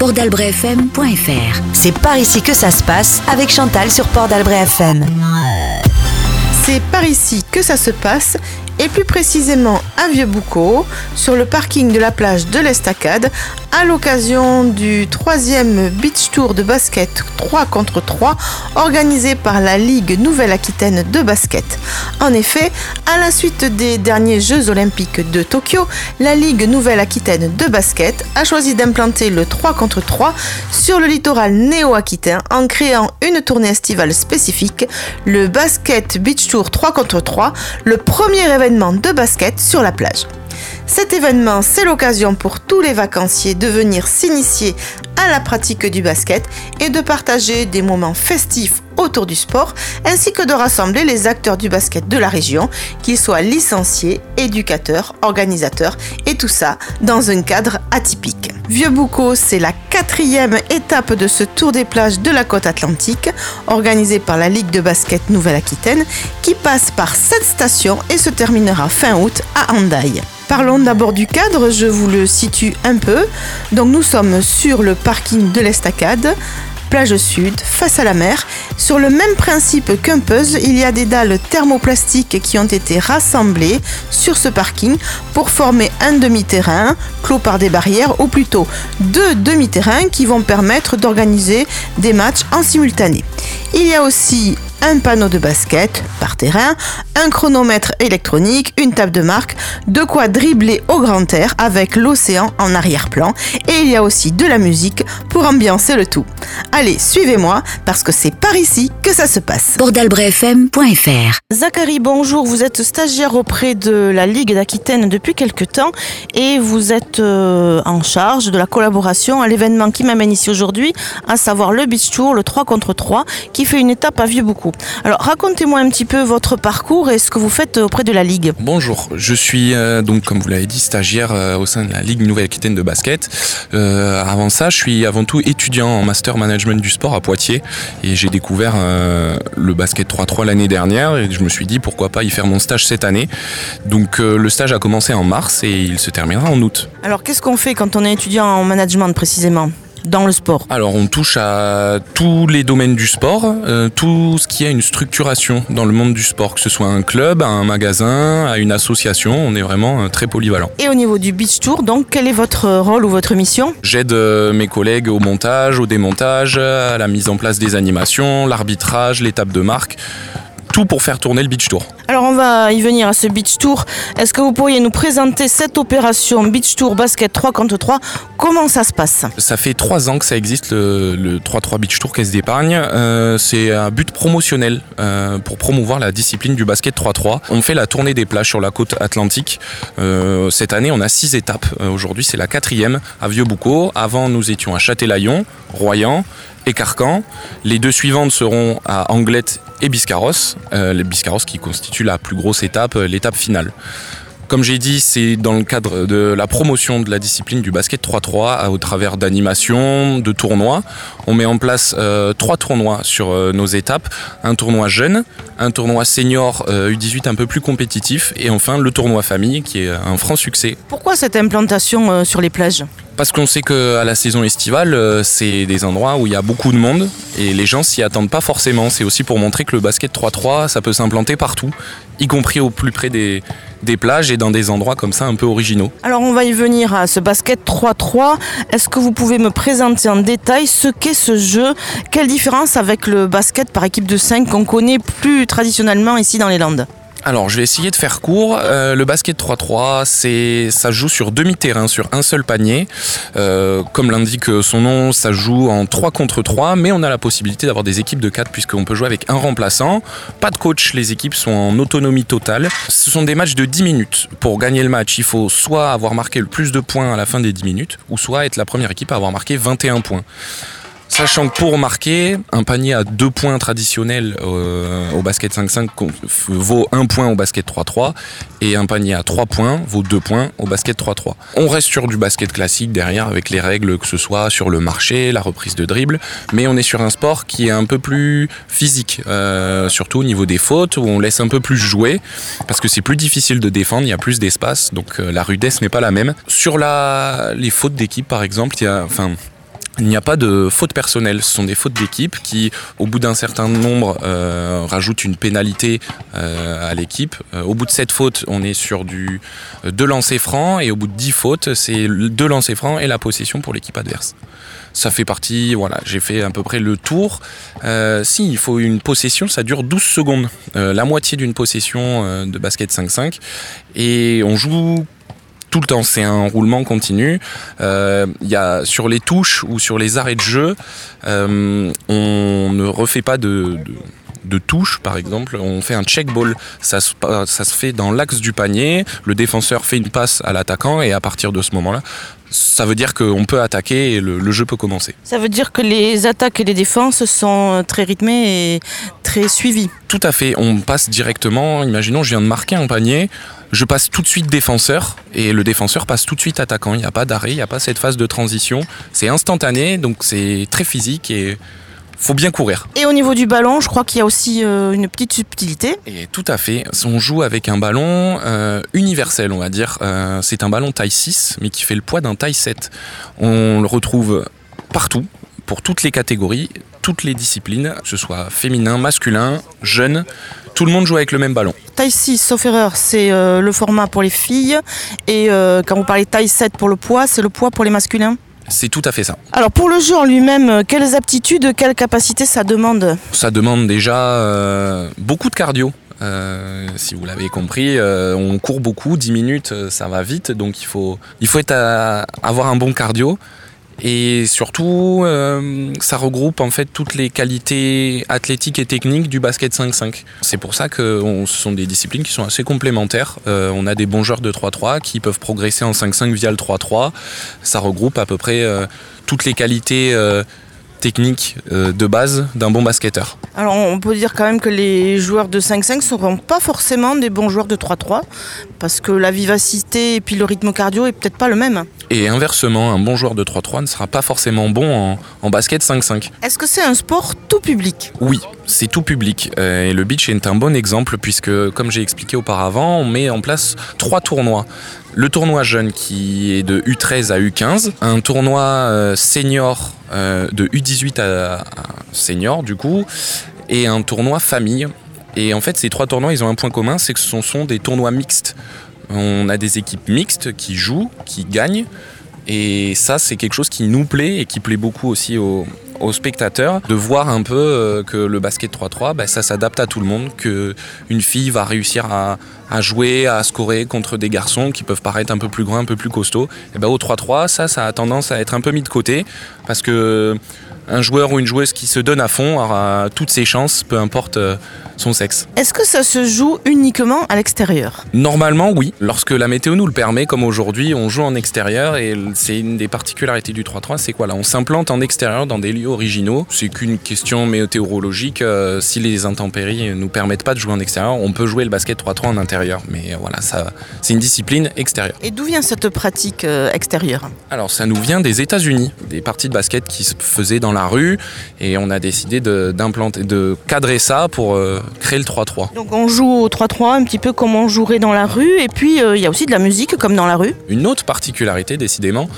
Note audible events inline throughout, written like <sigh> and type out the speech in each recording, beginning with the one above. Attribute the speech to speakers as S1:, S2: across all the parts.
S1: Port.
S2: C'est par ici que ça se passe avec Chantal sur Port d'Albret FM.
S3: C'est par ici que ça se passe et plus précisément Vieux-Boucau, sur le parking de la plage de l'Estacade, à l'occasion du troisième Beach Tour de basket 3 contre 3 organisé par la Ligue Nouvelle-Aquitaine de basket. En effet, à la suite des derniers Jeux olympiques de Tokyo, la Ligue Nouvelle-Aquitaine de basket a choisi d'implanter le 3 contre 3 sur le littoral néo-aquitain en créant une tournée estivale spécifique, le Basket Beach Tour 3 contre 3, le premier événement de basket sur la plage. Cet événement, c'est l'occasion pour tous les vacanciers de venir s'initier à la pratique du basket et de partager des moments festifs autour du sport, ainsi que de rassembler les acteurs du basket de la région, qu'ils soient licenciés, éducateurs, organisateurs, et tout ça dans un cadre atypique. Vieux Boucau, c'est la quatrième étape de ce tour des plages de la côte atlantique, organisé par la Ligue de basket Nouvelle-Aquitaine, qui passe par sept stations et se terminera fin août à Handaï. Parlons d'abord du cadre, je vous le situe un peu. Donc nous sommes sur le parking de l'Estacade, plage sud, face à la mer. Sur le même principe qu'un puzzle, il y a des dalles thermoplastiques qui ont été rassemblées sur ce parking pour former un demi-terrain clos par des barrières, ou plutôt deux demi-terrains qui vont permettre d'organiser des matchs en simultané. Il y a aussi un panneau de basket par terrain, un chronomètre électronique, une table de marque, de quoi dribbler au grand air avec l'océan en arrière-plan et il y a aussi de la musique pour ambiancer le tout. Allez, suivez-moi parce que c'est par ici que ça se passe.
S1: Bordalbrefm.fr
S3: Zachary, bonjour, vous êtes stagiaire auprès de la Ligue d'Aquitaine depuis quelques temps et vous êtes euh, en charge de la collaboration à l'événement qui m'amène ici aujourd'hui, à savoir le Beach Tour, le 3 contre 3, qui fait une étape à vieux beaucoup. Alors racontez-moi un petit peu votre parcours et ce que vous faites auprès de la Ligue.
S4: Bonjour, je suis euh, donc comme vous l'avez dit stagiaire euh, au sein de la Ligue Nouvelle-Aquitaine de basket. Euh, avant ça, je suis avant tout étudiant en master management du sport à Poitiers et j'ai découvert le basket 3-3 l'année dernière et je me suis dit pourquoi pas y faire mon stage cette année. Donc le stage a commencé en mars et il se terminera en août.
S3: Alors qu'est-ce qu'on fait quand on est étudiant en management précisément? Dans le sport.
S4: Alors on touche à tous les domaines du sport, euh, tout ce qui a une structuration dans le monde du sport, que ce soit un club, un magasin, à une association, on est vraiment euh, très polyvalent.
S3: Et au niveau du beach tour, donc quel est votre rôle ou votre mission?
S4: J'aide euh, mes collègues au montage, au démontage, à la mise en place des animations, l'arbitrage, l'étape de marque tout pour faire tourner le Beach Tour.
S3: Alors on va y venir à ce Beach Tour. Est-ce que vous pourriez nous présenter cette opération Beach Tour Basket 3 contre 3 Comment ça se passe?
S4: Ça fait trois ans que ça existe le, 3-3 Beach Tour Caisse d'épargne. Euh, c'est un but promotionnel euh, pour promouvoir la discipline du basket 3-3. On fait la tournée des plages sur la côte atlantique. Euh, cette année on a six étapes. Aujourd'hui c'est la quatrième à Vieux-Boucau. Avant nous étions à Châtelaillon, Royan, et Carcan. Les deux suivantes seront à Anglette et Biscarros, euh, les Biscarros qui constituent la plus grosse étape, euh, l'étape finale. Comme j'ai dit, c'est dans le cadre de la promotion de la discipline du basket 3-3 au travers d'animations, de tournois. On met en place euh, trois tournois sur nos étapes. Un tournoi jeune, un tournoi senior U18 un peu plus compétitif et enfin le tournoi famille qui est un franc succès.
S3: Pourquoi cette implantation sur les plages?
S4: Parce qu'on sait qu'à la saison estivale, euh, c'est des endroits où il y a beaucoup de monde et les gens s'y attendent pas forcément. C'est aussi pour montrer que le basket 3-3, ça peut s'implanter partout, y compris au plus près des, des plages et dans des endroits comme ça un peu originaux.
S3: Alors on va y venir à ce basket 3-3. Est-ce que vous pouvez me présenter en détail ce qu'est ce jeu? Quelle différence avec le basket par équipe de 5 qu'on connaît plus traditionnellement ici dans les Landes?
S4: Alors, je vais essayer de faire court. Euh, le basket 3-3, c'est, ça joue sur demi-terrain, sur un seul panier. Euh, comme l'indique son nom, ça joue en 3 contre 3, mais on a la possibilité d'avoir des équipes de 4 puisqu'on peut jouer avec un remplaçant. Pas de coach, les équipes sont en autonomie totale. Ce sont des matchs de 10 minutes. Pour gagner le match, il faut soit avoir marqué le plus de points à la fin des 10 minutes, ou soit être la première équipe à avoir marqué 21 points. Sachant que pour marquer, un panier à deux points traditionnels euh, au basket 5-5 vaut un point au basket 3-3 et un panier à trois points vaut deux points au basket 3-3. On reste sur du basket classique derrière avec les règles que ce soit sur le marché, la reprise de dribble, mais on est sur un sport qui est un peu plus physique, euh, surtout au niveau des fautes où on laisse un peu plus jouer parce que c'est plus difficile de défendre, il y a plus d'espace, donc euh, la rudesse n'est pas la même. Sur la, les fautes d'équipe par exemple, il y a, enfin, il n'y a pas de fautes personnelles, ce sont des fautes d'équipe qui, au bout d'un certain nombre, euh, rajoutent une pénalité euh, à l'équipe. Euh, au bout de 7 fautes, on est sur du 2 lancers francs et au bout de 10 fautes, c'est 2 lancers francs et la possession pour l'équipe adverse. Ça fait partie, voilà, j'ai fait à peu près le tour. Si, il faut une possession, ça dure 12 secondes, la moitié d'une possession de basket 5-5. Et on joue tout le temps, c'est un roulement continu. Euh, y a sur les touches ou sur les arrêts de jeu, euh, on ne refait pas de de touche par exemple, on fait un check ball, ça se, pa- ça se fait dans l'axe du panier, le défenseur fait une passe à l'attaquant et à partir de ce moment-là, ça veut dire qu'on peut attaquer et le, le jeu peut commencer.
S3: Ça veut dire que les attaques et les défenses sont très rythmées et très suivies.
S4: Tout à fait, on passe directement, imaginons je viens de marquer un panier, je passe tout de suite défenseur et le défenseur passe tout de suite attaquant, il n'y a pas d'arrêt, il n'y a pas cette phase de transition, c'est instantané donc c'est très physique et faut bien courir.
S3: Et au niveau du ballon, je crois qu'il y a aussi euh, une petite subtilité.
S4: Et tout à fait, on joue avec un ballon euh, universel, on va dire. Euh, c'est un ballon taille 6, mais qui fait le poids d'un taille 7. On le retrouve partout, pour toutes les catégories, toutes les disciplines, que ce soit féminin, masculin, jeune, tout le monde joue avec le même ballon.
S3: Taille 6, sauf erreur, c'est le format pour les filles. Et quand vous parlez taille 7 pour le poids, c'est le poids pour les masculins.
S4: C'est tout à fait ça.
S3: Alors pour le jeu en lui-même, euh, quelles aptitudes, quelles capacités ça demande
S4: Ça demande déjà euh, beaucoup de cardio. Euh, si vous l'avez compris, euh, on court beaucoup, 10 minutes, ça va vite, donc il faut, il faut être à- avoir un bon cardio. Et surtout, euh, ça regroupe en fait toutes les qualités athlétiques et techniques du basket 5-5. C'est pour ça que ce sont des disciplines qui sont assez complémentaires. Euh, on a des bons joueurs de 3-3 qui peuvent progresser en 5-5 via le 3-3. Ça regroupe à peu près euh, toutes les qualités techniques euh, de base d'un bon basketteur.
S3: Alors on peut dire quand même que les joueurs de 5-5 ne seront pas forcément des bons joueurs de 3-3, parce que la vivacité et puis le rythme cardio est peut-être pas le même.
S4: Et inversement, un bon joueur de 3-3 ne sera pas forcément bon en, en basket 5-5.
S3: Est-ce que c'est un sport tout public?
S4: Oui, c'est tout public. Euh, et le beach est un bon exemple puisque, comme j'ai expliqué auparavant, on met en place trois tournois. Le tournoi jeune qui est de U13 à U15, un tournoi euh, senior euh, de U18 à, senior du coup, et un tournoi famille. Et en fait, ces trois tournois, ils ont un point commun, c'est que ce sont des tournois mixtes. On a des équipes mixtes qui jouent, qui gagnent. Et ça, c'est quelque chose qui nous plaît et qui plaît beaucoup aussi aux, aux spectateurs, de voir un peu euh, que le basket 3-3, bah, ça s'adapte à tout le monde, que une fille va réussir à, à jouer, à scorer contre des garçons qui peuvent paraître un peu plus grands, un peu plus costauds. Et ben au 3-3, ça, ça a tendance à être un peu mis de côté, parce que un joueur ou une joueuse qui se donne à fond aura toutes ses chances, peu importe euh, son sexe.
S3: Est-ce que ça se joue uniquement à l'extérieur?
S4: Normalement, oui. Lorsque la météo nous le permet, comme aujourd'hui, on joue en extérieur et c'est une des particularités du 3-3, c'est quoi là? On s'implante en extérieur dans des lieux originaux. C'est qu'une question météorologique. euh, si les intempéries nous permettent pas de jouer en extérieur, on peut jouer le basket 3-3 en intérieur. Mais voilà, ça, c'est une discipline extérieure.
S3: Et d'où vient cette pratique euh, extérieure?
S4: Alors, ça nous vient des États-Unis, des parties de basket qui se faisaient dans la rue et on a décidé de, d'implanter, de cadrer ça pour euh, créer le 3-3.
S3: Donc on joue au 3-3 un petit peu comme on jouerait dans la rue, et puis euh, il y a aussi de la musique comme dans la rue.
S4: Une autre particularité, décidément,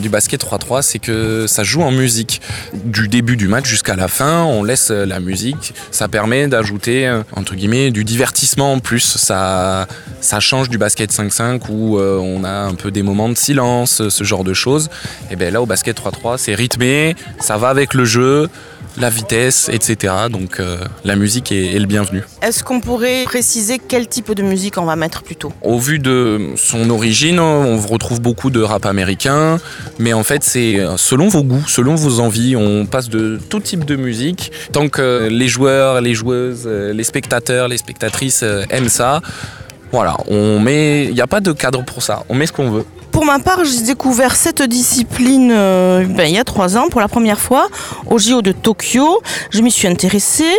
S4: du basket 3-3, c'est que ça joue en musique. Du début du match jusqu'à la fin, on laisse euh, la musique. Ça permet d'ajouter, euh, entre guillemets, du divertissement en plus. Ça, ça change du basket 5-5 où euh, on a un peu des moments de silence, ce genre de choses. Et bien là, au basket 3-3, c'est rythmé, ça va avec le jeu, la vitesse, etc. Donc euh, la musique est, est le bienvenu.
S3: Est-ce qu'on pourrait préciser quel type de musique on va mettre plutôt?
S4: Au vu de son origine, on retrouve beaucoup de rap américain, mais en fait c'est selon vos goûts, selon vos envies, on passe de tout type de musique. Tant que les joueurs, les joueuses, euh, les spectateurs, les spectatrices euh, aiment ça, voilà, on met, il n'y a pas de cadre pour ça, on met ce qu'on veut.
S3: Pour ma part, j'ai découvert cette discipline euh, ben, il y a trois ans pour la première fois au JO de Tokyo. Je m'y suis intéressée.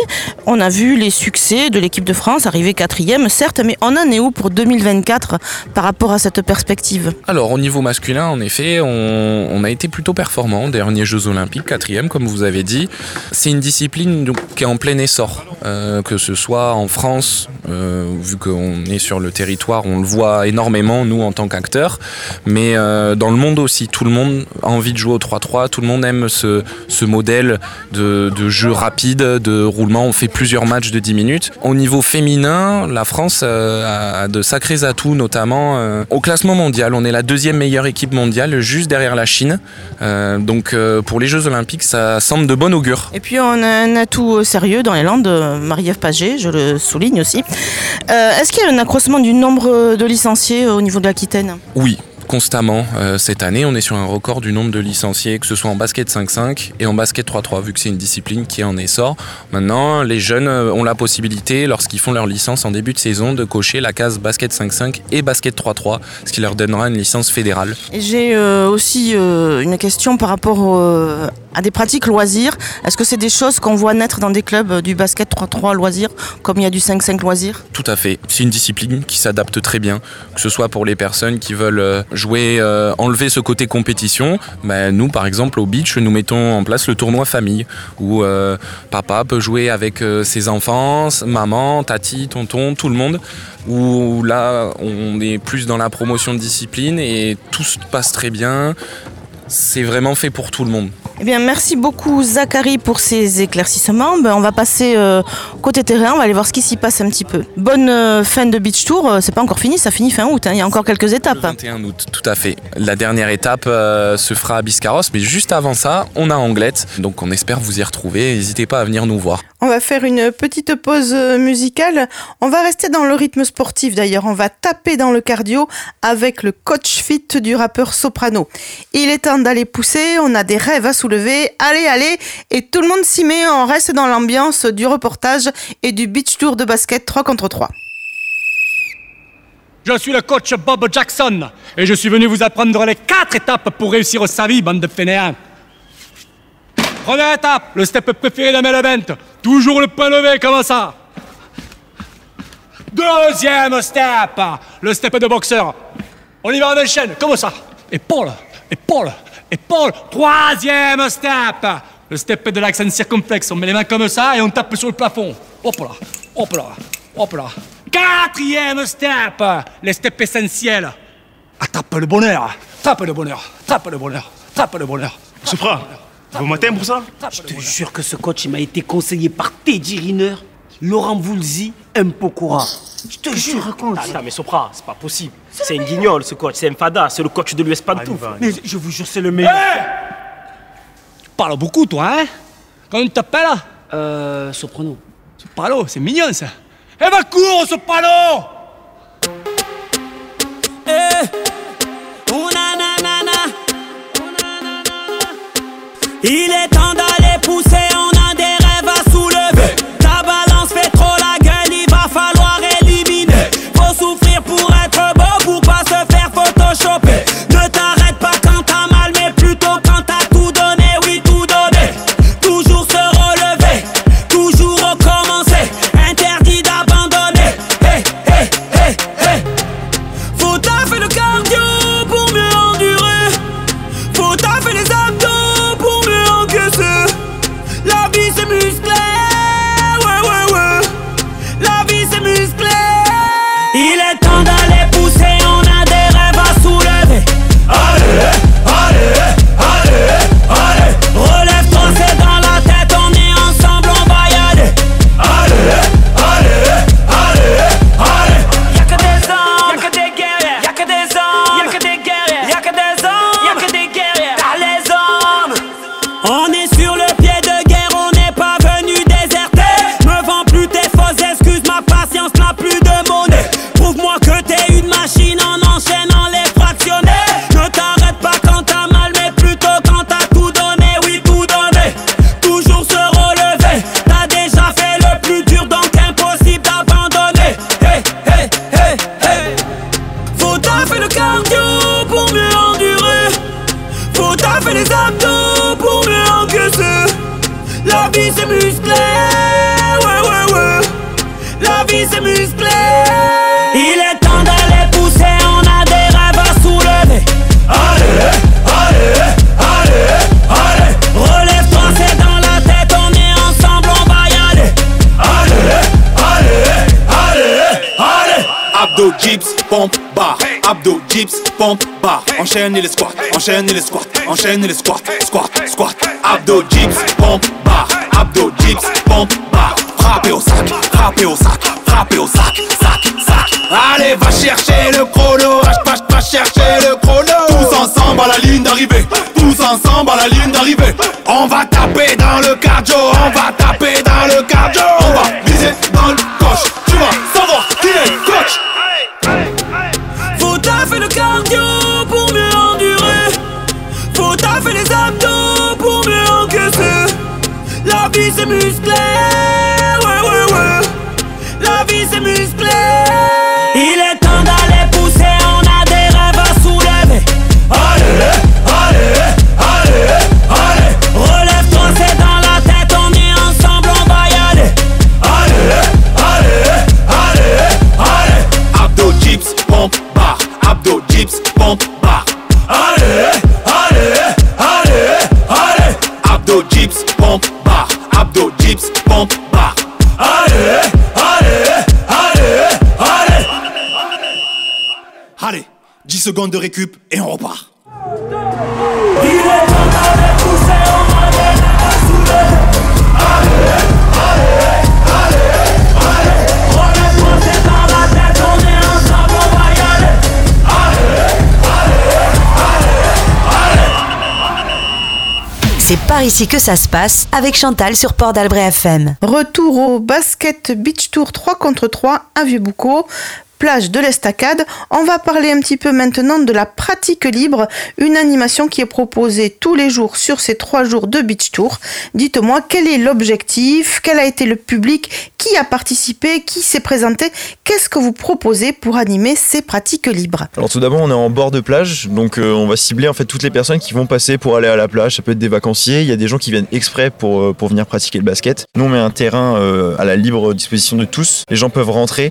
S3: On a vu les succès de l'équipe de France arriver quatrième, certes, mais on en est où pour 2024 par rapport à cette perspective
S4: Alors au niveau masculin, en effet, on, on a été plutôt performant. Derniers Jeux Olympiques, quatrième, comme vous avez dit. C'est une discipline donc, qui est en plein essor. euh, que ce soit en France, euh, vu qu'on est sur le territoire, on le voit énormément, nous, en tant qu'acteurs, mais euh, dans le monde aussi, tout le monde a envie de jouer au 3-3, tout le monde aime ce, modèle de, jeu rapide, de roulement, on fait plusieurs matchs de 10 minutes. Au niveau féminin, la France a de sacrés atouts, notamment au classement mondial, on est la deuxième meilleure équipe mondiale, juste derrière la Chine, donc pour les Jeux Olympiques, ça semble de bon augure.
S3: Et puis on a un atout sérieux dans les Landes, Marie-Ève Paget, je le souligne aussi. Euh, Est-ce qu'il y a un accroissement du nombre de licenciés au niveau de l'Aquitaine
S4: Oui, constamment. Euh, cette année, on est sur un record du nombre de licenciés, que ce soit en basket 5-5 et en basket 3-3, vu que c'est une discipline qui est en essor. Maintenant, les jeunes euh, ont la possibilité, lorsqu'ils font leur licence en début de saison, de cocher la case basket 5-5 et basket 3-3, ce qui leur donnera une licence fédérale.
S3: J'ai euh, aussi euh, une question par rapport euh, à des pratiques loisirs. Est-ce que c'est des choses qu'on voit naître dans des clubs du basket 3-3 loisirs, comme il y a du 5-5 loisirs
S4: Tout à fait. C'est une discipline qui s'adapte très bien, que ce soit pour les personnes qui veulent jouer, euh, enlever ce côté compétition. Ben, nous, par exemple, au beach, nous mettons en place le tournoi famille, où euh, papa peut jouer avec euh, ses enfants, maman, tati, tonton, tout le monde. Où là, on est plus dans la promotion de discipline et tout se passe très bien. C'est vraiment fait pour tout le monde.
S3: Eh bien, merci beaucoup Zachary pour ces éclaircissements. Ben, on va passer euh, côté terrain, on va aller voir ce qui s'y passe un petit peu. Bonne euh, fin de beach tour, euh, c'est pas encore fini, ça finit fin août, hein. il y a encore quelques étapes.
S4: Le 21 août, tout à fait. La dernière étape euh, se fera à Biscarros, mais juste avant ça, on a Anglette, donc on espère vous y retrouver. N'hésitez pas à venir nous voir.
S3: On va faire une petite pause musicale. On va rester dans le rythme sportif d'ailleurs. On va taper dans le cardio avec le coach fit du rappeur Soprano. Il est temps d'aller pousser, on a des rêves à soulever. Allez, allez Et tout le monde s'y met, on reste dans l'ambiance du reportage et du beach tour de basket 3 contre 3.
S5: Je suis le coach Bob Jackson et je suis venu vous apprendre les quatre étapes pour réussir au Savi, bande de fainéants. Première étape, le step préféré main event. Toujours le point levé, comme ça? Deuxième step, le step de boxeur. On y va en chaîne, comme ça? Épaule, épaule, épaule. Troisième step, le step de l'accent circonflexe. On met les mains comme ça et on tape sur le plafond. Hop là, hop là, hop là. Quatrième step, le step essentiel. Attrape le bonheur, attrape le bonheur, attrape le bonheur, attrape le bonheur.
S6: Bon matin pour ça
S7: Je te jure que ce coach il m'a été conseillé par Teddy Riner, Laurent Voulzy, M. Pokora. Je te jure. raconte
S6: Ah mais Sopra, c'est pas possible. C'est un guignol ce coach, c'est un fada, c'est le coach de l'US Pantouf.
S7: Mais je vous jure, c'est le meilleur.
S5: Tu parles beaucoup, toi, hein Comment tu t'appelles
S7: Euh, Soprano.
S5: Soprano, c'est mignon ça. Eh ben cours, Soprano
S8: Il est temps d'aller pousser,
S9: pompe, bar. Abdos, dips, pompe, bar. Enchaîne les squats, enchaîne les squats, enchaîne les squats, squat, squat. Abdos, dips, pompe, bar. Abdos, dips, pompe, bar. Frappez au sac, frappez au sac, frappez au sac, sac, sac. Allez, va chercher le chrono, va, va, va chercher le chrono. Tous ensemble à la ligne d'arrivée, tous ensemble à la ligne d'arrivée. On va taper dans le cardio, on va taper
S8: La vie c'est musclé.
S9: Secondes de récup et on repart.
S8: Il est temps d'aller pousser, on a des rêves à soulever. Allez, allez, allez, allez. Relève-toi, c'est dans la tête, on est ensemble, on va y aller. Allez,
S2: C'est par ici que ça se passe avec Chantal sur Port d'Albret FM.
S3: Retour au basket beach tour 3 contre 3 à Vieux-Boucau. Plage de l'Estacade. On va parler un petit peu maintenant de la pratique libre, une animation qui est proposée tous les jours sur ces trois jours de beach tour. Dites-moi quel est l'objectif, quel a été le public, qui a participé, qui s'est présenté, qu'est-ce que vous proposez pour animer ces pratiques libres?
S10: Alors tout d'abord on est en bord de plage, donc euh, on va cibler en fait toutes les personnes qui vont passer pour aller à la plage. Ça peut être des vacanciers, il y a des gens qui viennent exprès pour, euh, pour venir pratiquer le basket. Nous on met un terrain euh, à la libre disposition de tous. Les gens peuvent rentrer,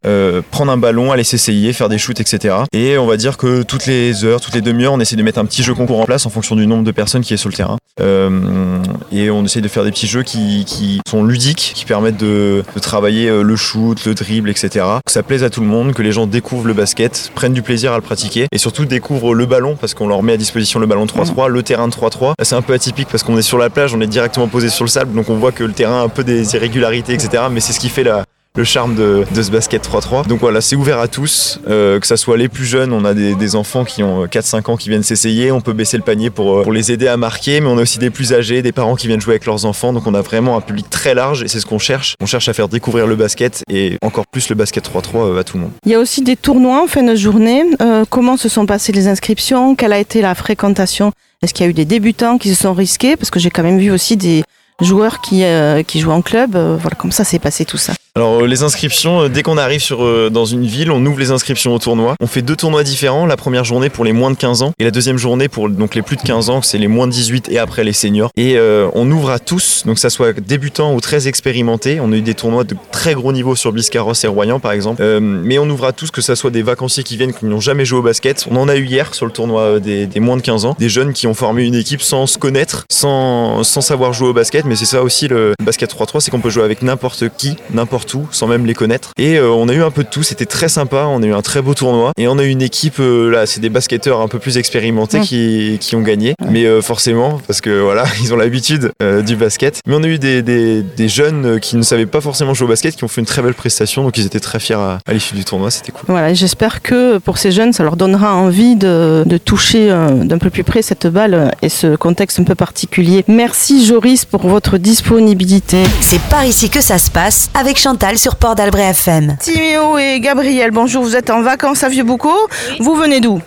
S10: prendre un ballon, aller s'essayer, faire des shoots, etc. Et on va dire que toutes les heures, toutes les demi-heures, on essaie de mettre un petit jeu concours en place en fonction du nombre de personnes qui est sur le terrain. Euh, et on essaie de faire des petits jeux qui, qui sont ludiques, qui permettent de, de travailler euh, le shoot, le dribble, etc. Que ça plaise à tout le monde, que les gens découvrent le basket, prennent du plaisir à le pratiquer et surtout découvrent le ballon parce qu'on leur met à disposition le ballon 3-3, le terrain de 3-3. Là, C'est un peu atypique parce qu'on est sur la plage, on est directement posé sur le sable, donc on voit que le terrain a un peu des irrégularités, etc. Mais c'est ce qui fait la, le charme de, de ce basket 3-3. Donc voilà, c'est ouvert à tous, euh, que ça soit les plus jeunes, on a des, enfants qui ont 4-5 ans qui viennent s'essayer, on peut baisser le panier pour, euh, pour les aider à marquer, mais on a aussi des plus âgés, des parents qui viennent jouer avec leurs enfants, donc on a vraiment un public très large et c'est ce qu'on cherche. On cherche à faire découvrir le basket et encore plus le basket 3-3 euh, à tout le monde.
S3: Il y a aussi des tournois en fin de journée. Euh, comment se sont passées les inscriptions? Quelle a été la fréquentation? Est-ce qu'il y a eu des débutants qui se sont risqués? Parce que j'ai quand même vu aussi des joueurs qui, euh, qui jouent en club. Euh, voilà, comme ça s'est passé tout ça.
S10: Alors euh, les inscriptions, euh, dès qu'on arrive sur, euh, dans une ville, on ouvre les inscriptions au tournoi. On fait deux tournois différents. La première journée pour les moins de 15 ans et la deuxième journée pour donc les plus de 15 ans, c'est les moins de 18 et après les seniors. Et euh, on ouvre à tous, donc ça soit débutants ou très expérimentés. On a eu des tournois de très gros niveau sur Biscarrosse et Royan par exemple. Euh, mais on ouvre à tous, que ça soit des vacanciers qui viennent qui n'ont jamais joué au basket. On en a eu hier sur le tournoi des, des moins de 15 ans, des jeunes qui ont formé une équipe sans se connaître, sans, sans savoir jouer au basket. Mais c'est ça aussi le basket 3-3, c'est qu'on peut jouer avec n'importe qui, n'importe où, sans même les connaître. Et euh, on a eu un peu de tout, c'était très sympa. On a eu un très beau tournoi et on a eu une équipe euh, là, c'est des basketteurs un peu plus expérimentés
S3: Ouais.
S10: qui, qui ont gagné. Mais euh, forcément, parce que voilà, <laughs> ils ont l'habitude euh, du basket. Mais on a eu des, des, des jeunes qui ne savaient pas forcément jouer au basket, qui ont fait une très belle prestation, donc ils étaient très fiers à, à l'issue du tournoi. C'était cool.
S3: Voilà, j'espère que pour ces jeunes, ça leur donnera envie de, de toucher euh, d'un peu plus près cette balle et ce contexte un peu particulier. Merci Joris pour votre disponibilité.
S2: C'est par ici que ça se passe avec Chantal sur Port d'Albret FM.
S3: Timéo et Gabriel, bonjour, vous êtes en vacances à Vieux-Boucau. Vous venez d'où?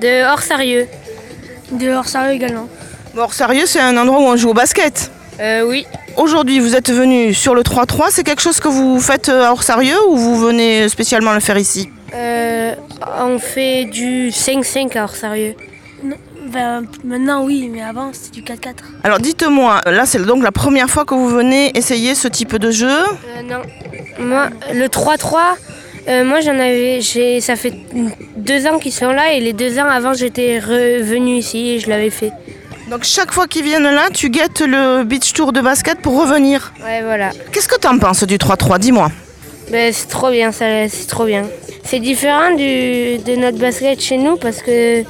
S11: De hors sérieux. De hors sérieux également.
S3: Bon, sérieux, c'est un endroit où on joue au basket.
S11: Euh, oui.
S3: Aujourd'hui, vous êtes venu sur le 3-3. C'est quelque chose que vous faites euh, hors sérieux ou vous venez spécialement le faire ici?
S11: Euh, on fait du 5-5 à hors sérieux.
S12: Ben, maintenant oui, mais avant c'était du 4-4.
S3: Alors dites-moi, là c'est donc la première fois que vous venez essayer ce type de jeu
S11: Euh, non. Moi, le 3-3, euh, moi j'en avais. j'ai- Ça fait deux ans qu'ils sont là et les deux ans avant j'étais revenu ici et je l'avais fait.
S3: Donc chaque fois qu'ils viennent là, tu guettes le beach tour de basket pour revenir.
S11: Ouais, voilà.
S3: Qu'est-ce que t'en penses du 3-3 Dis-moi.
S11: Ben, c'est trop bien, ça, c'est trop bien. C'est différent du, de notre basket chez nous parce que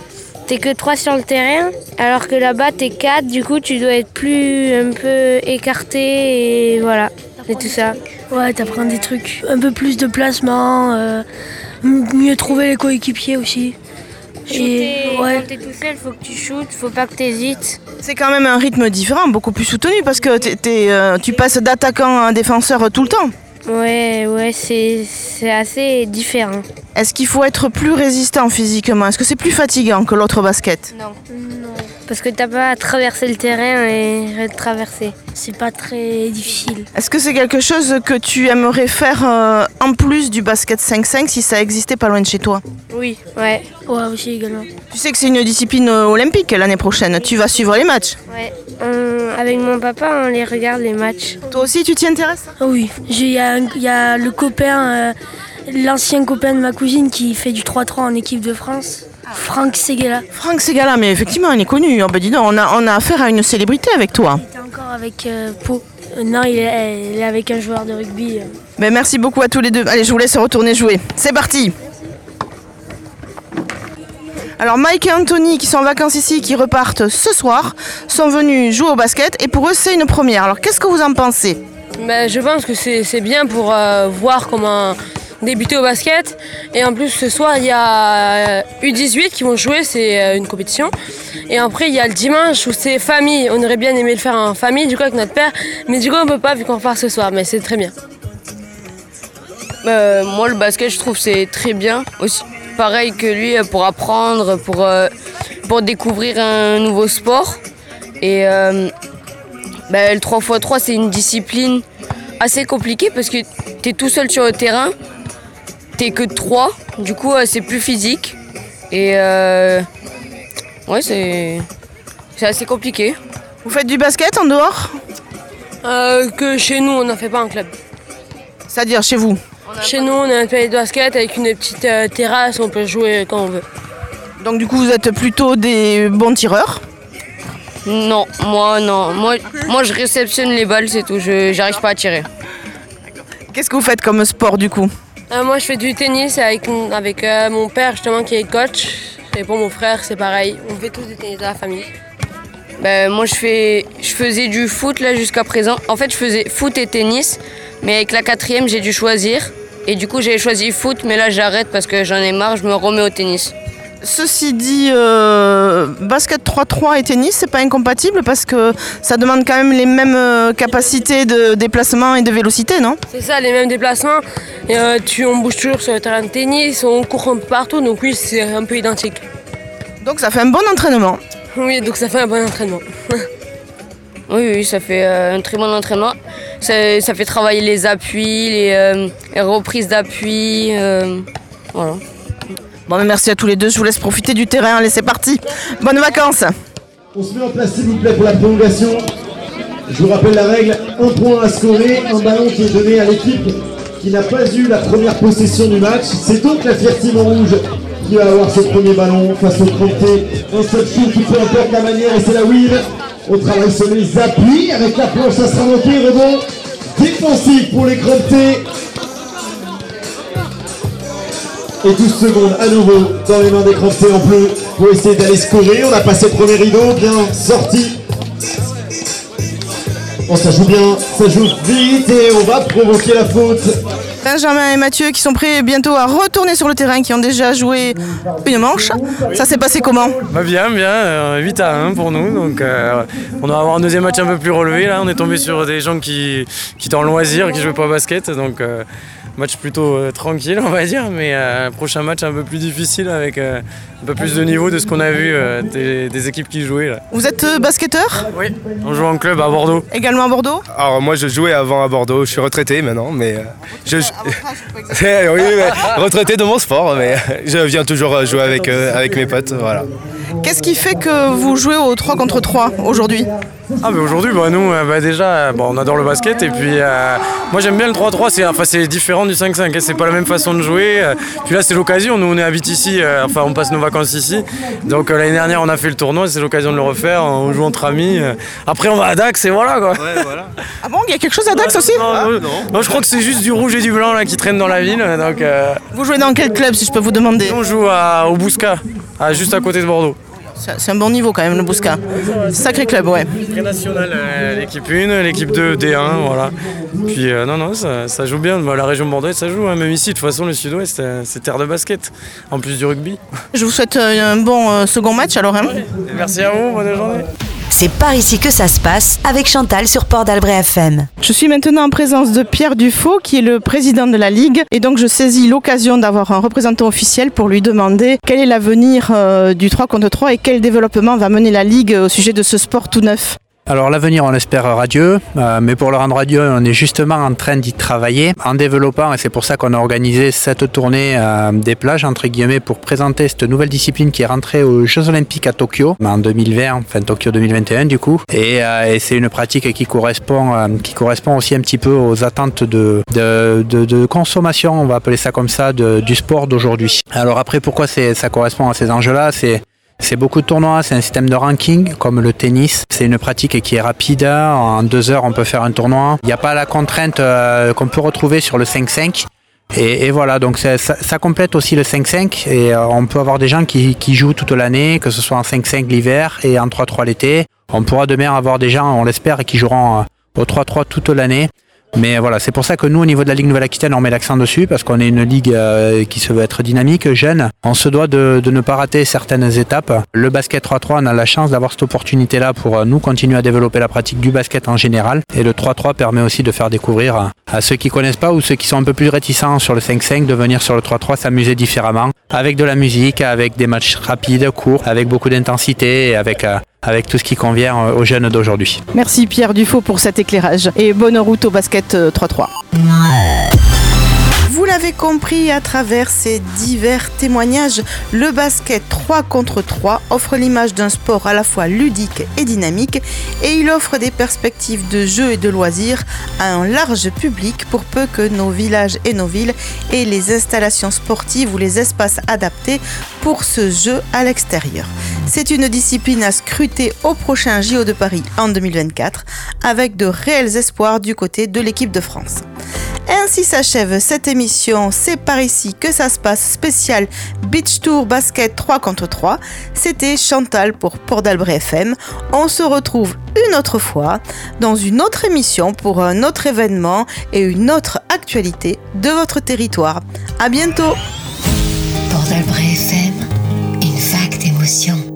S11: t'es que 3 sur le terrain, alors que là-bas t'es 4, du coup tu dois être plus un peu écarté et voilà, et tout ça.
S12: Ouais, t'apprends des trucs. Un peu plus de placement, euh, mieux trouver les coéquipiers aussi.
S11: Shooter,
S12: ouais.
S11: quand t'es tout seul, faut que tu shootes, faut pas que t'hésites.
S3: C'est quand même un rythme différent, beaucoup plus soutenu parce que t'es- t'es, euh, tu passes d'attaquant à défenseur tout le temps.
S11: Ouais, ouais, c'est c'est assez différent.
S3: Est-ce qu'il faut être plus résistant physiquement? Est-ce que c'est plus fatigant que l'autre basket?
S11: Non. Parce que t'as pas à traverser le terrain et retraverser.
S12: C'est pas très difficile.
S3: Est-ce que c'est quelque chose que tu aimerais faire euh, en plus du basket 5-5 si ça existait pas loin de chez toi?
S11: Oui, ouais.
S12: Ouais, aussi également.
S3: Tu sais que c'est une discipline euh, olympique l'année prochaine. Tu vas suivre les matchs.
S11: Ouais. On- avec mon papa, on les regarde les matchs.
S3: Toi aussi, tu t'y intéresses?
S12: Oui, j'ai- il y, a y le copain, euh, l'ancien copain de ma cousine qui fait du 3-3 en équipe de France, Franck Seguela.
S3: Franck Segala, mais effectivement, il est connu. Oh, bah, dis donc, on a, on a affaire à une célébrité avec toi.
S12: Il est encore avec euh, Pau. Euh, non, il est, il est avec un joueur de rugby. euh.
S3: Mais merci beaucoup à tous les deux. Allez, je vous laisse retourner jouer. C'est parti Alors Mike et Anthony qui sont en vacances ici, qui repartent ce soir, sont venus jouer au basket et pour eux c'est une première. Alors qu'est-ce que vous en pensez?
S13: Ben, je pense que c'est c'est bien pour euh, voir comment débuter au basket. Et en plus, ce soir, il y a euh, U18 qui vont jouer, c'est euh, une compétition. Et après, il y a le dimanche où c'est famille. On aurait bien aimé le faire en famille, du coup, avec notre père. Mais du coup, on peut pas vu qu'on repart ce soir. Mais c'est très bien.
S14: Euh, moi, le basket, je trouve c'est très bien. Aussi, pareil que lui, euh, pour apprendre, pour, euh, pour découvrir un nouveau sport. Et euh, ben, le 3x3, c'est une discipline assez compliquée parce que tu es tout seul sur le terrain. T'es que 3, du coup, euh, c'est plus physique. Et euh, ouais, c'est c'est assez compliqué.
S3: Vous faites du basket en dehors?
S13: Euh, que chez nous, on n'en fait pas un club.
S3: C'est-à-dire chez vous?
S13: Chez nous, on a un palais de basket avec une petite euh, terrasse, on peut jouer quand on veut.
S3: Donc du coup vous êtes plutôt des bons tireurs?
S14: Non, moi non. Moi, moi je réceptionne les balles, c'est tout. Je j'arrive pas à tirer.
S3: Qu'est-ce que vous faites comme sport du coup?
S13: Euh, moi, je fais du tennis avec, avec euh, mon père, justement, qui est coach. Et pour mon frère, c'est pareil. On fait tous du tennis dans la famille.
S14: Ben, moi, je, fais, je faisais du foot là jusqu'à présent. En fait, je faisais foot et tennis, mais avec la quatrième, j'ai dû choisir. Et du coup, j'ai choisi foot, mais là, j'arrête parce que j'en ai marre, je me remets au tennis.
S3: Ceci dit, euh, basket 3-3 et tennis, c'est pas incompatible parce que ça demande quand même les mêmes capacités de déplacement et de vélocité, non?
S13: C'est ça, les mêmes déplacements. Et, euh, tu, on bouge toujours sur le terrain de tennis, on court un peu partout, donc oui, c'est un peu identique.
S3: Donc ça fait un bon entraînement.
S13: Oui, donc ça fait un bon entraînement. <laughs>
S14: Oui, oui, ça fait euh, un très bon entraînement. Ça, ça fait travailler les appuis, les, euh, les reprises d'appui. euh, voilà.
S3: Bon, mais merci à tous les deux, je vous laisse profiter du terrain, allez c'est parti Bonnes vacances
S15: On se met en place s'il vous plaît pour la prolongation. Je vous rappelle la règle, un point à scorer, un ballon qui est donné à l'équipe qui n'a pas eu la première possession du match. C'est donc la Fier Team en rouge qui va avoir ce premier ballon face au Cranté. Un seul shoot qui peu importe la manière et c'est la win. On travaille sur les appuis avec la planche, ça sera manqué, rebond défensif pour les Crantés. Et 12 secondes à nouveau dans les mains des Crantés en bleu pour essayer d'aller scorer. On a passé le premier rideau, bien sorti. Oh, ça joue bien, ça joue vite et on va provoquer la faute.
S3: Benjamin et Mathieu qui sont prêts bientôt à retourner sur le terrain, qui ont déjà joué une manche. Ça s'est passé comment
S16: Bah bien, bien, euh, 8 à 1 pour nous. Donc euh, on va avoir un deuxième match un peu plus relevé. Là, on est tombé sur des gens qui, qui étaient en loisir, qui jouaient pas au basket. Donc euh, match plutôt euh, tranquille, on va dire. Mais euh, prochain match un peu plus difficile avec euh, un peu plus de niveau de ce qu'on a vu euh, des, des équipes qui jouaient. Là.
S3: Vous êtes euh, basketteur?
S16: Oui. On joue en club à Bordeaux.
S3: Également à Bordeaux?
S17: Alors moi je jouais avant à Bordeaux, je suis retraité maintenant, mais euh, je, <laughs> Eh oui, mais retraité de mon sport, mais <laughs> je viens toujours jouer avec, euh, avec mes potes, voilà.
S3: Qu'est-ce qui fait que vous jouez au 3 contre 3 aujourd'hui?
S16: Ah mais aujourd'hui bah, nous euh, bah, déjà euh, bon, on adore le basket et puis euh, moi j'aime bien le 3-3 c'est enfin, c'est différent du 5-5 hein, c'est pas la même façon de jouer euh, puis là c'est l'occasion nous on est habite ici euh, enfin on passe nos vacances ici donc euh, l'année dernière on a fait le tournoi c'est l'occasion de le refaire on joue entre amis après on va à Dax et voilà quoi. <laughs>
S3: Ah bon, il y a quelque chose à Dax aussi
S16: non, non, non, je crois que c'est juste du rouge et du blanc là qui traînent dans la ville donc euh,
S3: Vous jouez dans quel club si je peux vous demander?
S16: on joue à, au Bousca à, juste à côté de Bordeaux
S3: C'est un bon niveau quand même le Bousca. Sacré club, ouais.
S16: National, euh, l'équipe 1, l'équipe 2, D1, voilà. Puis euh, non, non, ça, ça joue bien. Bah, la région bordelaise, ça joue. hein. Même ici, de toute façon, le sud-ouest, euh, c'est terre de basket. En plus du rugby.
S3: Je vous souhaite un bon second match alors. hein.
S16: Merci à vous, bonne journée.
S2: C'est par ici que ça se passe avec Chantal sur Port d'Albret FM.
S3: Je suis maintenant en présence de Pierre Dufaux, qui est le président de la Ligue. Et donc, je saisis l'occasion d'avoir un représentant officiel pour lui demander quel est l'avenir euh, du 3 contre 3 et quel développement va mener la Ligue au sujet de ce sport tout neuf.
S18: Alors l'avenir, on l'espère radieux, euh, mais pour le rendre radieux, on est justement en train d'y travailler en développant, et c'est pour ça qu'on a organisé cette tournée euh, des plages, entre guillemets, pour présenter cette nouvelle discipline qui est rentrée aux Jeux Olympiques à Tokyo, en 2020, enfin Tokyo 2021 du coup, et, euh, et c'est une pratique qui correspond, qui correspond aussi un petit peu aux attentes de, de, de- consommation, on va appeler ça comme ça, du sport d'aujourd'hui. Alors après, pourquoi ça correspond à ces enjeux-là? C'est beaucoup de tournois, c'est un système de ranking comme le tennis. C'est une pratique qui est rapide. En deux heures, on peut faire un tournoi. Il n'y a pas la contrainte euh, qu'on peut retrouver sur le 5-5. Et, voilà, donc ça complète aussi le 5-5 et euh, on peut avoir des gens qui, qui jouent toute l'année, que ce soit en 5-5 l'hiver et en 3-3 l'été. On pourra demain avoir des gens, on l'espère, qui joueront euh, au 3-3 toute l'année. Mais voilà, c'est pour ça que nous, au niveau de la Ligue Nouvelle-Aquitaine, on met l'accent dessus, parce qu'on est une ligue euh, qui se veut être dynamique, jeune. On se doit de, ne pas rater certaines étapes. Le basket 3-3, on a la chance d'avoir cette opportunité-là pour euh, nous continuer à développer la pratique du basket en général. Et le 3-3 permet aussi de faire découvrir à, ceux qui connaissent pas ou ceux qui sont un peu plus réticents sur le 5-5 de venir sur le 3-3 s'amuser différemment, avec de la musique, avec des matchs rapides, courts, avec beaucoup d'intensité avec, euh, avec tout ce qui convient euh, aux jeunes d'aujourd'hui.
S3: Merci Pierre Dufaux pour cet éclairage. Et bonne route au basket euh, 3-3. L'avez compris à travers ces divers témoignages, le basket 3 contre 3 offre l'image d'un sport à la fois ludique et dynamique et il offre des perspectives de jeu et de loisirs à un large public pour peu que nos villages et nos villes aient les installations sportives ou les espaces adaptés pour ce jeu à l'extérieur. C'est une discipline à scruter au prochain JO de Paris en 2024 avec de réels espoirs du côté de l'équipe de France. Ainsi s'achève cette émission C'est par ici que ça se passe spécial Beach Tour Basket 3 contre 3. C'était Chantal pour Port d'Albret FM. On se retrouve une autre fois dans une autre émission pour un autre événement et une autre actualité de votre territoire. À bientôt
S19: Port FM, une vague d'émotions.